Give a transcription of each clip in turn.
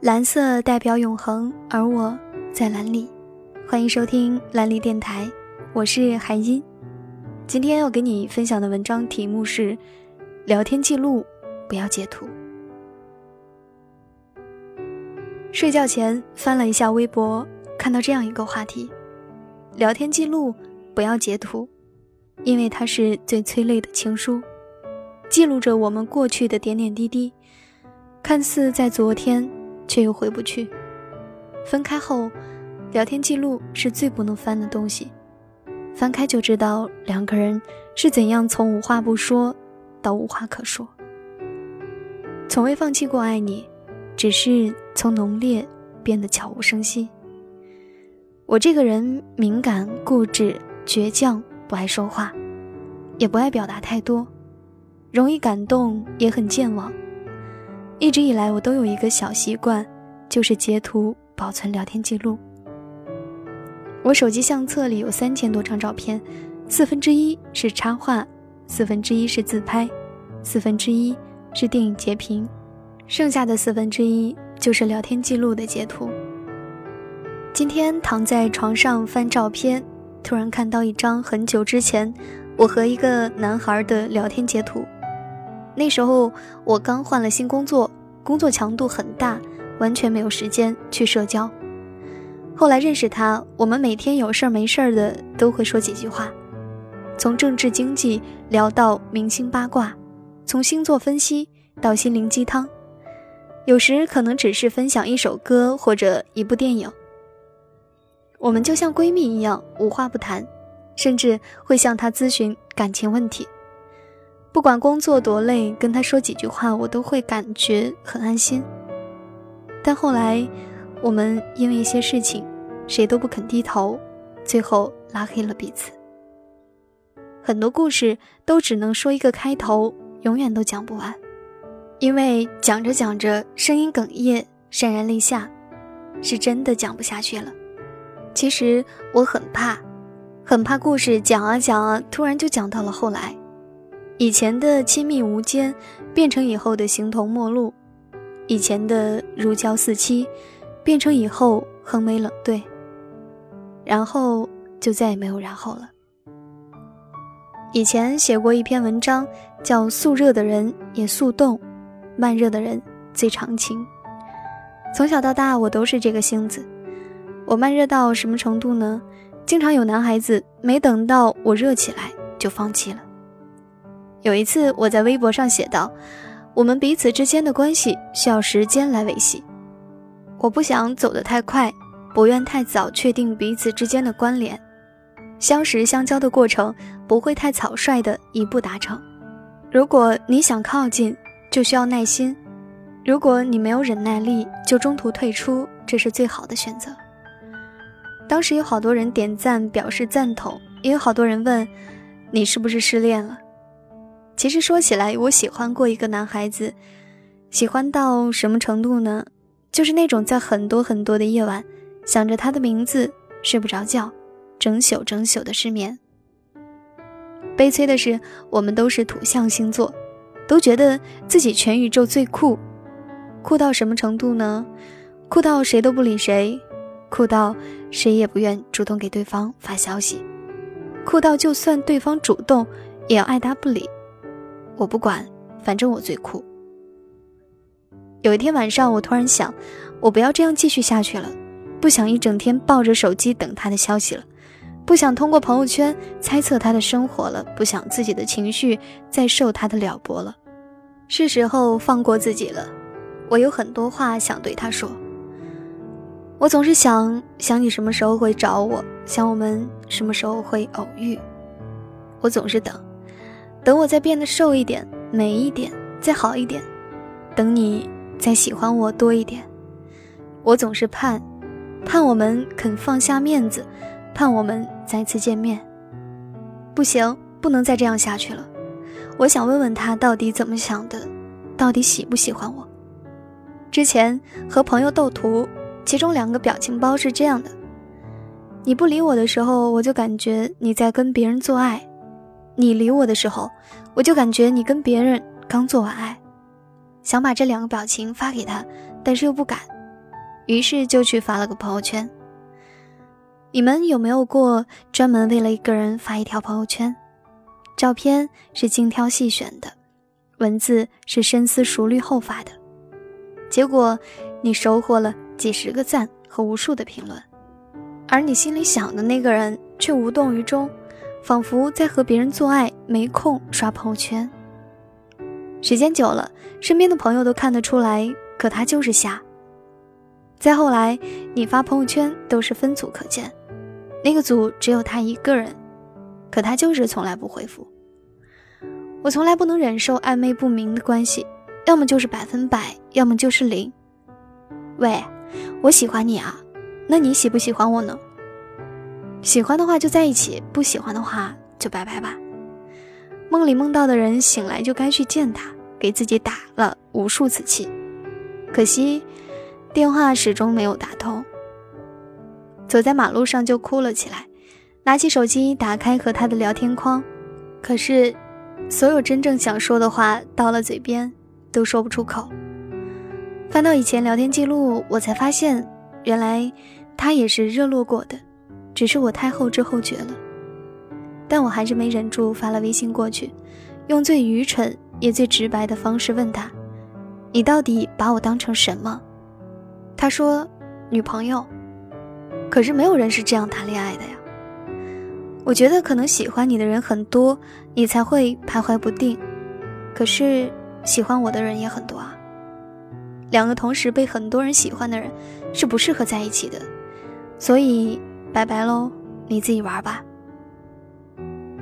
蓝色代表永恒，而我在蓝里。欢迎收听蓝里电台，我是海音。今天要给你分享的文章题目是：聊天记录不要截图。睡觉前翻了一下微博，看到这样一个话题：聊天记录不要截图，因为它是最催泪的情书，记录着我们过去的点点滴滴，看似在昨天，却又回不去。分开后。聊天记录是最不能翻的东西，翻开就知道两个人是怎样从无话不说到无话可说。从未放弃过爱你，只是从浓烈变得悄无声息。我这个人敏感、固执、倔强，不爱说话，也不爱表达太多，容易感动，也很健忘。一直以来，我都有一个小习惯，就是截图保存聊天记录。我手机相册里有三千多张照片，四分之一是插画，四分之一是自拍，四分之一是电影截屏，剩下的四分之一就是聊天记录的截图。今天躺在床上翻照片，突然看到一张很久之前我和一个男孩的聊天截图。那时候我刚换了新工作，工作强度很大，完全没有时间去社交。后来认识他，我们每天有事儿没事儿的都会说几句话，从政治经济聊到明星八卦，从星座分析到心灵鸡汤，有时可能只是分享一首歌或者一部电影。我们就像闺蜜一样无话不谈，甚至会向他咨询感情问题。不管工作多累，跟他说几句话，我都会感觉很安心。但后来，我们因为一些事情。谁都不肯低头，最后拉黑了彼此。很多故事都只能说一个开头，永远都讲不完，因为讲着讲着声音哽咽、潸然泪下，是真的讲不下去了。其实我很怕，很怕故事讲啊讲啊，突然就讲到了后来，以前的亲密无间变成以后的形同陌路，以前的如胶似漆变成以后横眉冷对。然后就再也没有然后了。以前写过一篇文章，叫“速热的人也速冻，慢热的人最长情”。从小到大，我都是这个性子。我慢热到什么程度呢？经常有男孩子没等到我热起来就放弃了。有一次，我在微博上写道：“我们彼此之间的关系需要时间来维系，我不想走得太快。”不愿太早确定彼此之间的关联，相识相交的过程不会太草率的一步达成。如果你想靠近，就需要耐心；如果你没有忍耐力，就中途退出，这是最好的选择。当时有好多人点赞表示赞同，也有好多人问你是不是失恋了。其实说起来，我喜欢过一个男孩子，喜欢到什么程度呢？就是那种在很多很多的夜晚。想着他的名字，睡不着觉，整宿整宿的失眠。悲催的是，我们都是土象星座，都觉得自己全宇宙最酷，酷到什么程度呢？酷到谁都不理谁，酷到谁也不愿主动给对方发消息，酷到就算对方主动，也要爱答不理。我不管，反正我最酷。有一天晚上，我突然想，我不要这样继续下去了。不想一整天抱着手机等他的消息了，不想通过朋友圈猜测他的生活了，不想自己的情绪再受他的撩拨了，是时候放过自己了。我有很多话想对他说。我总是想想你什么时候会找我，想我们什么时候会偶遇。我总是等，等我再变得瘦一点、美一点、再好一点，等你再喜欢我多一点。我总是盼。盼我们肯放下面子，盼我们再次见面。不行，不能再这样下去了。我想问问他到底怎么想的，到底喜不喜欢我。之前和朋友斗图，其中两个表情包是这样的：你不理我的时候，我就感觉你在跟别人做爱；你理我的时候，我就感觉你跟别人刚做完爱。想把这两个表情发给他，但是又不敢。于是就去发了个朋友圈。你们有没有过专门为了一个人发一条朋友圈？照片是精挑细选的，文字是深思熟虑后发的，结果你收获了几十个赞和无数的评论，而你心里想的那个人却无动于衷，仿佛在和别人做爱，没空刷朋友圈。时间久了，身边的朋友都看得出来，可他就是瞎。再后来，你发朋友圈都是分组可见。那个组只有他一个人，可他就是从来不回复。我从来不能忍受暧昧不明的关系，要么就是百分百，要么就是零。喂，我喜欢你啊，那你喜不喜欢我呢？喜欢的话就在一起，不喜欢的话就拜拜吧。梦里梦到的人，醒来就该去见他，给自己打了无数次气，可惜电话始终没有打通。走在马路上就哭了起来，拿起手机打开和他的聊天框，可是，所有真正想说的话到了嘴边都说不出口。翻到以前聊天记录，我才发现，原来他也是热络过的，只是我太后知后觉了。但我还是没忍住发了微信过去，用最愚蠢也最直白的方式问他：“你到底把我当成什么？”他说：“女朋友。”可是没有人是这样谈恋爱的呀。我觉得可能喜欢你的人很多，你才会徘徊不定。可是喜欢我的人也很多啊。两个同时被很多人喜欢的人是不适合在一起的，所以拜拜喽你自己玩吧。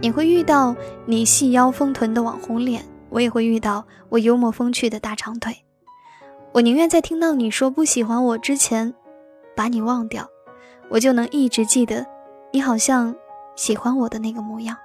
你会遇到你细腰丰臀的网红脸我也会遇到我幽默风趣的大长腿。我宁愿在听到你说不喜欢我之前把你忘掉我就能一直记得你好像喜欢我的那个模样。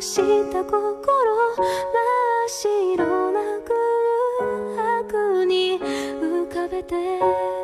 した心真っ白な空白に浮かべて。